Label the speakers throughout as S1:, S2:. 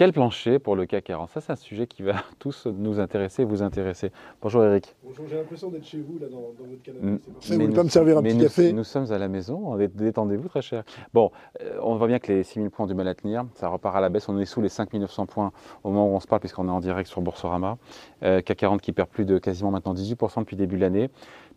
S1: Quel plancher pour le CAC 40 Ça, c'est un sujet qui va tous nous intéresser, vous intéresser. Bonjour Eric.
S2: Bonjour, j'ai l'impression d'être chez vous, là, dans, votre canapé. Vous voulez pas me servir un petit
S1: nous,
S2: café?
S1: Nous sommes à la maison, détendez-vous très cher. Bon, euh, on voit bien que les 6000 points ont du mal à tenir, ça repart à la baisse, on est sous les 5900 points au moment où on se parle, puisqu'on est en direct sur Boursorama. Euh, CAC 40 qui perd plus de quasiment maintenant 18% depuis le début de l'année.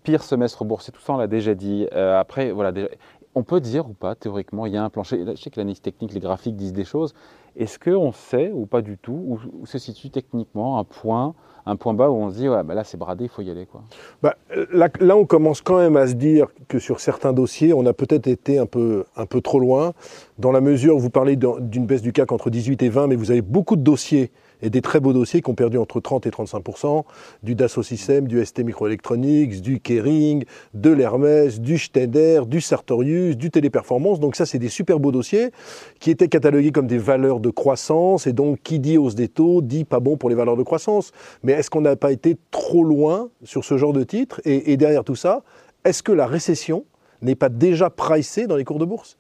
S1: Pire semestre boursier, tout ça on l'a déjà dit. Euh, après, voilà, déjà, on peut dire ou pas, théoriquement, il y a un plancher. Je sais que l'analyse technique, les graphiques disent des choses. Est-ce qu'on sait ou pas du tout où, se situe techniquement un point, un point bas où on se dit ouais, bah là c'est bradé, il faut y aller quoi.
S2: Bah, là, là, on commence quand même à se dire que sur certains dossiers, on a peut-être été un peu, un peu trop loin, dans la mesure où vous parlez d'une baisse du CAC entre 18 et 20, mais vous avez beaucoup de dossiers et des très beaux dossiers qui ont perdu entre 30 et 35% du Dassault Systèmes, du ST Microelectronics, du Kering, de l'Hermès, du Schneider, du Sartorius, du Téléperformance. Donc ça, c'est des super beaux dossiers qui étaient catalogués comme des valeurs de croissance et donc qui dit hausse des taux dit pas bon pour les valeurs de croissance. Mais est-ce qu'on n'a pas été trop loin sur ce genre de titre? Et, et derrière tout ça, est-ce que la récession n'est pas déjà pricée dans les cours de bourse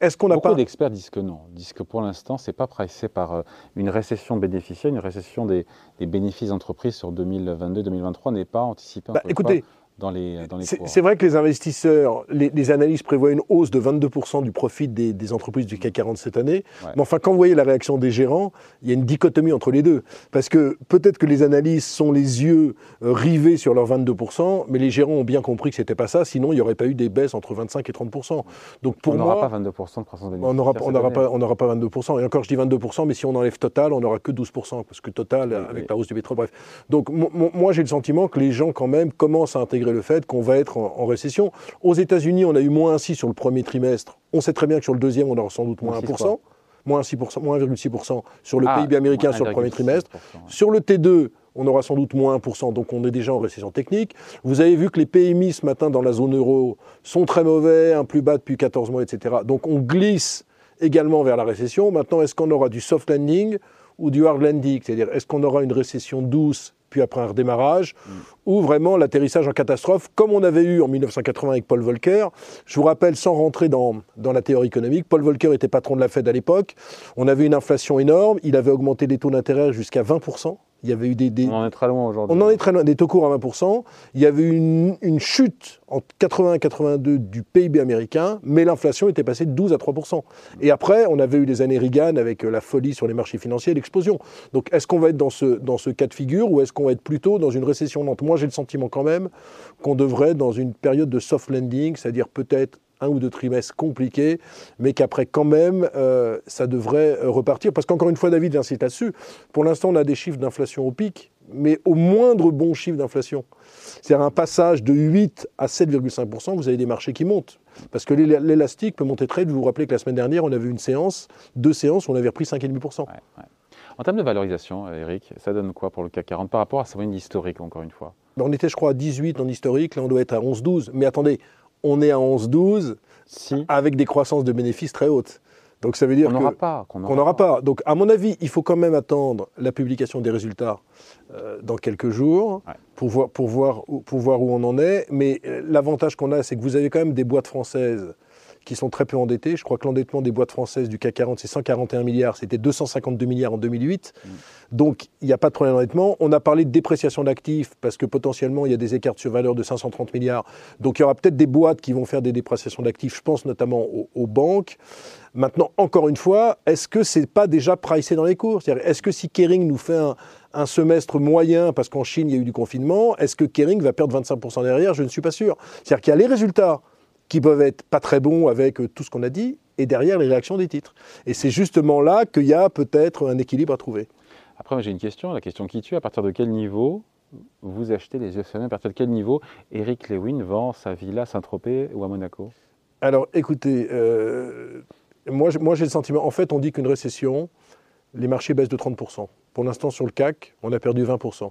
S1: est-ce qu'on n'a pas... d'experts disent que non, disent que pour l'instant, ce n'est pas pricé par euh, une récession bénéficiaire, une récession des, bénéfices d'entreprise sur 2022-2023 n'est pas anticipée.
S2: Bah, écoutez,
S1: dans les,
S2: C'est vrai que les investisseurs, les, analystes prévoient une hausse de 22% du profit des, entreprises du CAC 40 cette année. Mais enfin, quand vous voyez la réaction des gérants, il y a une dichotomie entre les deux. Parce que peut-être que les analystes sont les yeux euh, rivés sur leurs 22%, mais les gérants ont bien compris que ce n'était pas ça, sinon il n'y aurait pas eu des baisses entre 25 et 30%.
S1: Donc pour on n'aura pas 22% de croissance bénéficiaire.
S2: On n'aura pas, pas 22%. Et encore, je dis 22%, mais si on enlève Total, on n'aura que 12%, parce que Total, avec la hausse du pétrole, bref. Donc moi, j'ai le sentiment que les gens, quand même, commencent à intégrer le fait qu'on va être en, récession. Aux États-Unis, on a eu moins 6 sur le premier trimestre. On sait très bien que sur le deuxième, on aura sans doute moins 1%. Moins 1,6% sur le ah, PIB américain sur le premier trimestre. Sur le T2, on aura sans doute moins 1%, donc on est déjà en récession technique. Vous avez vu que les PMI ce matin dans la zone euro sont très mauvais, un plus bas depuis 14 mois, etc. Donc on glisse également vers la récession. Maintenant, est-ce qu'on aura du soft landing ou du hard landing? C'est-à-dire, est-ce qu'on aura une récession douce puis après un redémarrage, mm. ou vraiment l'atterrissage en catastrophe, comme on avait eu en 1980 avec Paul Volcker. Je vous rappelle, sans rentrer dans, dans la théorie économique, Paul Volcker était patron de la Fed à l'époque. On avait une inflation énorme, il avait augmenté les taux d'intérêt jusqu'à 20%.
S1: Il y avait eu des, On en est très loin aujourd'hui.
S2: On en est très loin, des taux courts à 20%. Il y avait eu une, une chute en 80 82 du PIB américain, mais l'inflation était passée de 12 à 3%. Et après, on avait eu les années Reagan avec euh, la folie sur les marchés financiers et l'explosion. Donc est-ce qu'on va être dans ce, dans ce cas de figure ou est-ce qu'on va être plutôt dans une récession lente? Moi, j'ai le sentiment quand même qu'on devrait être dans une période de soft landing, c'est-à-dire peut-être un ou deux trimestres compliqués, mais qu'après, quand même, euh, ça devrait euh, repartir. Parce qu'encore une fois, David insiste là-dessus. Pour l'instant, on a des chiffres d'inflation au pic, mais au moindre bon chiffre d'inflation. C'est-à-dire un passage de 8 à 7,5%, vous avez des marchés qui montent. Parce que l'élastique peut monter très vite. Vous vous rappelez que la semaine dernière, on avait une séance, deux séances, où on avait repris 5,5%.
S1: En termes de valorisation, Eric, ça donne quoi pour le CAC 40 par rapport à sa moyenne historique, encore une fois?
S2: Ben, On était, je crois, à 18 en historique, là on doit être à 11-12. Mais attendez, on est à 11-12 si. avec des croissances de bénéfices très hautes. Donc ça veut dire qu'on
S1: n'aura pas.
S2: Qu'on n'aura pas. Donc à mon avis, il faut quand même attendre la publication des résultats euh, dans quelques jours pour, voir, pour, voir, pour voir où on en est. Mais euh, l'avantage qu'on a, c'est que vous avez quand même des boîtes françaises qui sont très peu endettés. Je crois que l'endettement des boîtes françaises du CAC 40, c'est 141 milliards, c'était 252 milliards en 2008. Mm. Donc, il n'y a pas de problème d'endettement. On a parlé de dépréciation d'actifs parce que potentiellement, il y a des écarts sur valeur de 530 milliards. Donc, il y aura peut-être des boîtes qui vont faire des dépréciations d'actifs. Je pense notamment aux, banques. Maintenant, encore une fois, est-ce que c'est pas déjà pricé dans les cours? Est-ce que si Kering nous fait un, un semestre moyen, parce qu'en Chine, il y a eu du confinement, est-ce que Kering va perdre 25% derrière? Je ne suis pas sûr. C'est-à-dire qu'il y a les résultats qui peuvent être pas très bons avec euh, tout ce qu'on a dit, et derrière les réactions des titres. Et c'est justement là qu'il y a peut-être un équilibre à trouver.
S1: Après, j'ai une question, la question qui tue, à partir de quel niveau vous achetez les fermés, à partir de quel niveau Eric Lewin vend sa villa à Saint-Tropez ou à Monaco?
S2: Alors écoutez, euh, moi, moi j'ai le sentiment, en fait on dit qu'une récession, les marchés baissent de 30%. Pour l'instant, sur le CAC, on a perdu 20%.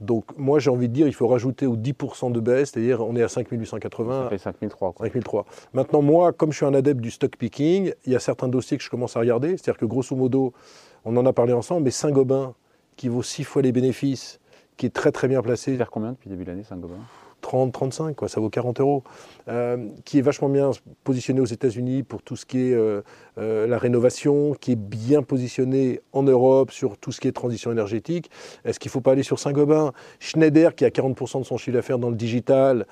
S2: Donc, moi, j'ai envie de dire, il faut rajouter aux 10% de baisse, c'est-à-dire on est à 5880.
S1: Ça fait 5003.
S2: 5003. Maintenant, moi, comme je suis un adepte du stock picking, il y a certains dossiers que je commence à regarder. C'est-à-dire que, grosso modo, on en a parlé ensemble, mais Saint-Gobain, qui vaut 6 fois les bénéfices, qui est très très bien placé.
S1: Vers combien depuis le début de l'année, Saint-Gobain?
S2: 30, 35, quoi, ça vaut 40 euros, euh, qui est vachement bien positionné aux États-Unis pour tout ce qui est euh, euh, la rénovation, qui est bien positionné en Europe sur tout ce qui est transition énergétique. Est-ce qu'il ne faut pas aller sur Saint-Gobain? Schneider, qui a 40% de son chiffre d'affaires dans le digital,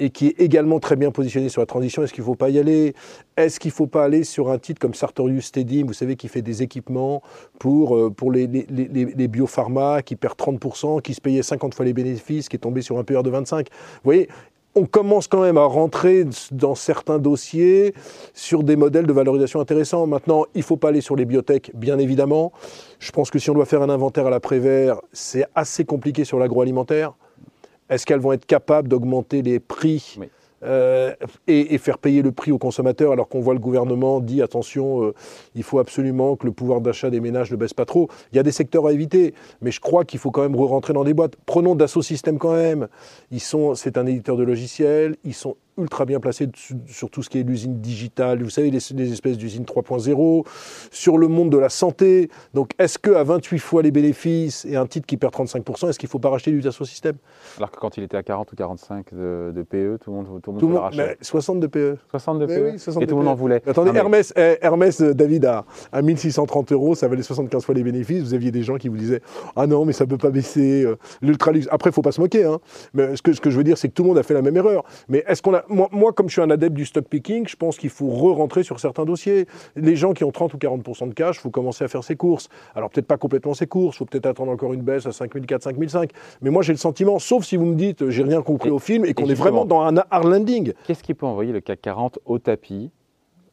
S2: et qui est également très bien positionné sur la transition, est-ce qu'il ne faut pas y aller? Est-ce qu'il ne faut pas aller sur un titre comme Sartorius Stedim, vous savez, qui fait des équipements pour, euh, pour les, les, les, biopharma, qui perd 30%, qui se payait 50 fois les bénéfices, qui est tombé sur un PR de 25 Vous voyez, on commence quand même à rentrer dans certains dossiers sur des modèles de valorisation intéressants. Maintenant, il ne faut pas aller sur les biotech, bien évidemment. Je pense que si on doit faire un inventaire à l'après-vert, c'est assez compliqué sur l'agroalimentaire. Est-ce qu'elles vont être capables d'augmenter les prix euh, et, faire payer le prix aux consommateurs alors qu'on voit le gouvernement dit attention, euh, il faut absolument que le pouvoir d'achat des ménages ne baisse pas trop. Il y a des secteurs à éviter, mais je crois qu'il faut quand même re-rentrer dans des boîtes. Prenons Dassault Systèmes quand même. Ils sont, c'est un éditeur de logiciels, ils sont ultra bien placé sur tout ce qui est l'usine digitale, vous savez, les, espèces d'usines 3.0, sur le monde de la santé. Donc, est-ce qu'à 28 fois les bénéfices et un titre qui perd 35%, est-ce qu'il ne faut pas racheter du Dassault Système
S1: Alors que quand il était à 40 ou 45 de, PE, tout le monde, tout le monde, mais
S2: 60 de PE.
S1: 60 de PE oui, 60 Et tout le monde en voulait.
S2: Attendez, Hermès, eh, Hermès, euh, David, à, à 1630 euros, ça valait 75 fois les bénéfices. Vous aviez des gens qui vous disaient Ah non, mais ça ne peut pas baisser. Euh, L'ultraluxe. Après, il ne faut pas se moquer. Hein. Mais ce que, ce que je veux dire, c'est que tout le monde a fait la même erreur. Mais est-ce qu'on a moi, comme je suis un adepte du stock picking, je pense qu'il faut re-rentrer sur certains dossiers. Les gens qui ont 30 ou 40% de cash, il faut commencer à faire ses courses. Alors peut-être pas complètement ses courses, il faut peut-être attendre encore une baisse à 5004, 5005. Mais moi j'ai le sentiment, sauf si vous me dites j'ai rien compris au film et qu'on est vraiment dans un hard landing.
S1: Qu'est-ce qui peut envoyer le CAC 40 au tapis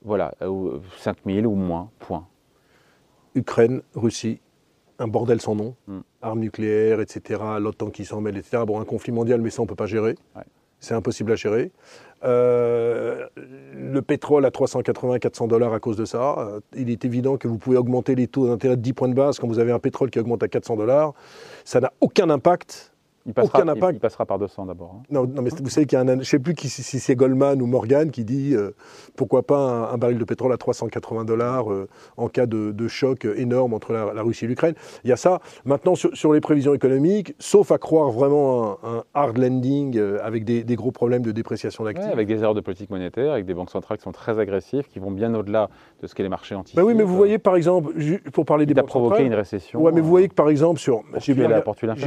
S1: Voilà, 5000 ou moins, point?
S2: Ukraine, Russie, un bordel sans nom, hmm. armes nucléaires, etc., l'OTAN qui s'en mêle, etc. Bon, un conflit mondial, mais ça on ne peut pas gérer. C'est impossible à gérer. Euh, le pétrole à 380-400 dollars à cause de ça. Euh, il est évident que vous pouvez augmenter les taux d'intérêt de 10 points de base quand vous avez un pétrole qui augmente à 400 dollars. Ça n'a aucun impact
S1: il passera, il, passera par 200 d'abord. Hein.
S2: Non, non, mais vous savez qu'il y a un. Je ne sais plus si c'est Goldman ou Morgan qui dit euh, pourquoi pas un, baril de pétrole à 380 dollars euh, en cas de, choc énorme entre la, Russie et l'Ukraine. Il y a ça. Maintenant, sur, les prévisions économiques, sauf à croire vraiment un, hard landing euh, avec des, gros problèmes de dépréciation d'actifs.
S1: avec des erreurs de politique monétaire, avec des banques centrales qui sont très agressives, qui vont bien au-delà de ce que les marchés anticipent.
S2: Ben oui, mais vous voyez, par exemple, pour parler des banques
S1: provoqué une récession.
S2: Oui, mais vous voyez que par exemple, sur. J'ai bien,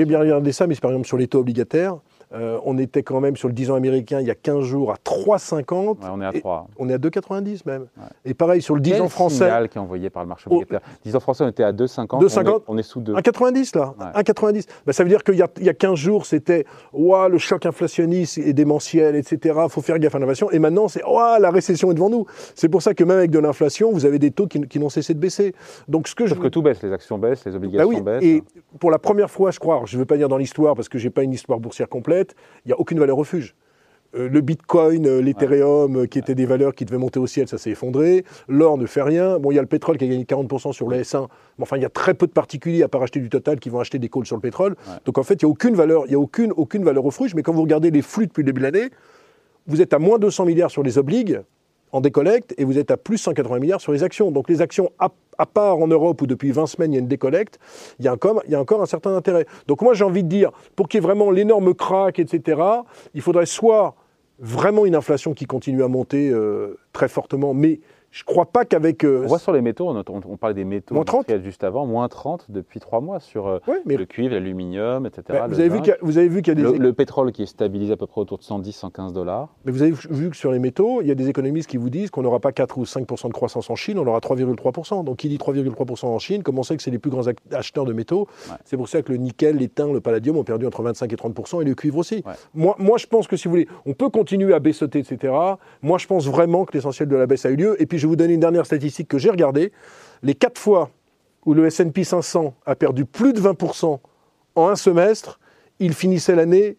S2: bien regardé ça, mais par exemple sur les taux obligataires, euh, on était quand même sur le 10 ans américain il y a 15 jours à 3,50.
S1: on est à 3.
S2: On est à 2,90 même. Et pareil sur le 10 ans français.
S1: signal qui est envoyé par le marché obligataire. 10 ans français, on était à 2,50. 2,50. On, est sous 2.
S2: 1,90 là. 1,90. Ben, ça veut dire qu'il y, y, a 15 jours, c'était ouah, le choc inflationniste et démentiel, etc. Il faut faire gaffe à l'inflation. Et maintenant, c'est ouah, la récession est devant nous. C'est pour ça que même avec de l'inflation, vous avez des taux qui, n'ont cessé de baisser. Donc, ce que
S1: Sauf
S2: je...
S1: que tout baisse, les actions baissent, les obligations
S2: ben
S1: baissent.
S2: Et pour la première fois, je crois, je ne veux pas dire dans l'histoire parce que j'ai pas une histoire boursière complète, il n'y a aucune valeur refuge. Euh, le Bitcoin, euh, l'Ethereum, euh, qui étaient des valeurs qui devaient monter au ciel, ça s'est effondré. L'or ne fait rien. Bon, il y a le pétrole qui a gagné 40% sur le S1. Mais enfin, il y a très peu de particuliers, à part acheter du total, qui vont acheter des calls sur le pétrole. Donc en fait, il n'y a aucune valeur, il y a aucune, aucune valeur refuge. Mais quand vous regardez les flux depuis le début de l'année, vous êtes à moins 200 milliards sur les obligues en décollecte et vous êtes à plus 180 milliards sur les actions. Donc les actions, à, part en Europe où depuis 20 semaines il y a une décollecte, il y a encore, un certain intérêt. Donc moi j'ai envie de dire, pour qu'il y ait vraiment l'énorme crack, etc., il faudrait soit vraiment une inflation qui continue à monter euh, très fortement, mais je ne crois pas qu'avec.
S1: Euh, on voit sur les métaux, on, parlait des métaux moins 30 juste avant, moins 30 depuis trois mois sur euh, le cuivre, l'aluminium, etc.
S2: Bah, vous, avez vu vous, avez vu qu'il y a
S1: des. Le, pétrole qui est stabilisé à peu près autour de 110, 115 dollars.
S2: Mais vous avez vu que sur les métaux, il y a des économistes qui vous disent qu'on n'aura pas 4 ou 5% de croissance en Chine, on aura 3,3% Donc qui dit 3,3% en Chine, comme on sait que c'est les plus grands acheteurs de métaux, c'est pour ça que le nickel, l'étain, le palladium ont perdu entre 25 et 30% et le cuivre aussi. Moi, moi, je pense que si vous voulez, on peut continuer à baissoter, etc. Moi, je pense vraiment que l'essentiel de la baisse a eu lieu. Et puis, vais vous donner une dernière statistique que j'ai regardé, les quatre fois où le S&P 500 a perdu plus de 20% en un semestre, il finissait l'année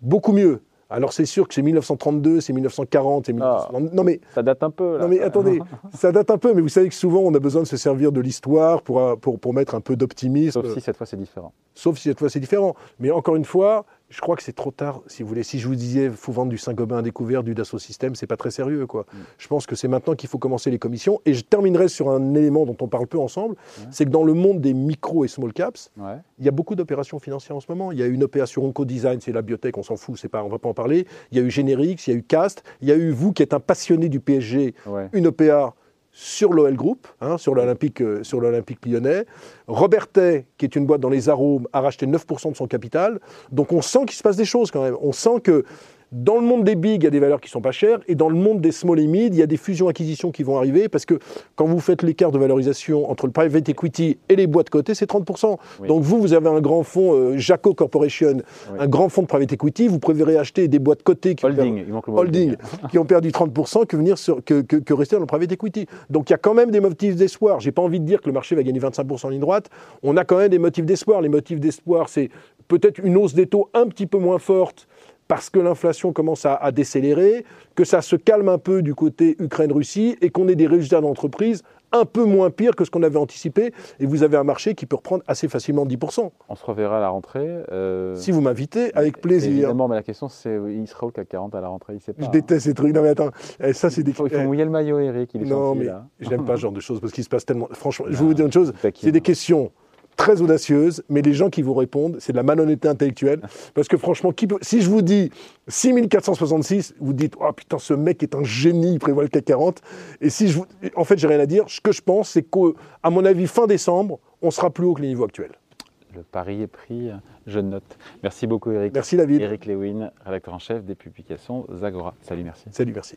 S2: beaucoup mieux. Alors c'est sûr que c'est 1932, c'est 1940, c'est
S1: ah, non mais ça date un peu.
S2: Non mais attendez, ça date un peu, mais vous savez que souvent on a besoin de se servir de l'histoire pour, pour, pour mettre un peu d'optimisme.
S1: Sauf si cette fois c'est différent.
S2: Sauf si cette fois c'est différent. Mais encore une fois, je crois que c'est trop tard, si vous voulez. Si je vous disais, faut vendre du Saint-Gobain découvert, du Dassault Systèmes, c'est pas très sérieux, quoi.
S1: Mm.
S2: Je pense que c'est maintenant qu'il faut commencer les commissions. Et je terminerai sur un élément dont on parle peu ensemble, c'est que dans le monde des micro et small caps,
S1: Ouais.
S2: il y a beaucoup d'opérations financières en ce moment. Il y a eu une opération Onco-Design, c'est la biotech, on s'en fout, c'est pas, on va pas en parler. Il y a eu Generix, il y a eu Cast, il y a eu vous qui êtes un passionné du PSG,
S1: Ouais.
S2: une OPA sur l'OL Group, hein, sur l'Olympique euh, lyonnais. Robertet, qui est une boîte dans les arômes, a racheté 9% de son capital. Donc on sent qu'il se passe des choses quand même. On sent que dans le monde des big, il y a des valeurs qui sont pas chères, et dans le monde des small et mid, il y a des fusions-acquisitions qui vont arriver, parce que quand vous faites l'écart de valorisation entre le private equity et les boîtes cotées, c'est 30%.
S1: Oui.
S2: Donc vous, vous avez un grand fonds, euh, Jaco Corporation,
S1: Oui.
S2: un grand fonds de private equity, vous préférez acheter des boîtes cotées qui
S1: Holding,
S2: holding, ont perdu 30% que, venir sur, que, que- que rester dans le private equity. Donc il y a quand même des motifs d'espoir. J'ai pas envie de dire que le marché va gagner 25% en ligne droite. On a quand même des motifs d'espoir. Les motifs d'espoir, c'est peut-être une hausse des taux un petit peu moins forte parce que l'inflation commence à, à décélérer, que ça se calme un peu du côté Ukraine-Russie et qu'on ait des résultats d'entreprise un peu moins pires que ce qu'on avait anticipé. Et vous avez un marché qui peut reprendre assez facilement 10%.
S1: On se reverra à la rentrée. euh,
S2: Si vous m'invitez, avec plaisir.
S1: Évidemment, mais la question c'est il sera où CAC 40 à la rentrée Il sait pas.
S2: Je
S1: hein.
S2: déteste ces trucs. Non mais attends, eh, ça c'est des...
S1: Il faut, il faut
S2: eh,
S1: mouiller le maillot, Eric. Il est
S2: Non,
S1: gentil,
S2: mais j'aime pas ce genre de choses parce qu'il se passe tellement. Franchement, je
S1: Ah,
S2: vais vous dire une chose c'est des questions très audacieuses, mais les gens qui vous répondent, c'est de la malhonnêteté intellectuelle. Parce que franchement, qui peut- si je vous dis 6466, vous dites Oh putain, ce mec est un génie, il prévoit le CAC 40. Et si je vous. En fait, j'ai rien à dire. Ce que je pense, c'est qu'à mon avis, fin décembre, on sera plus haut que les niveaux actuels.
S1: Le pari est pris. Je note. Merci beaucoup, Eric.
S2: Merci David.
S1: Eric Lewin, rédacteur en chef des publications Zagora. Salut, merci.
S2: Salut, merci.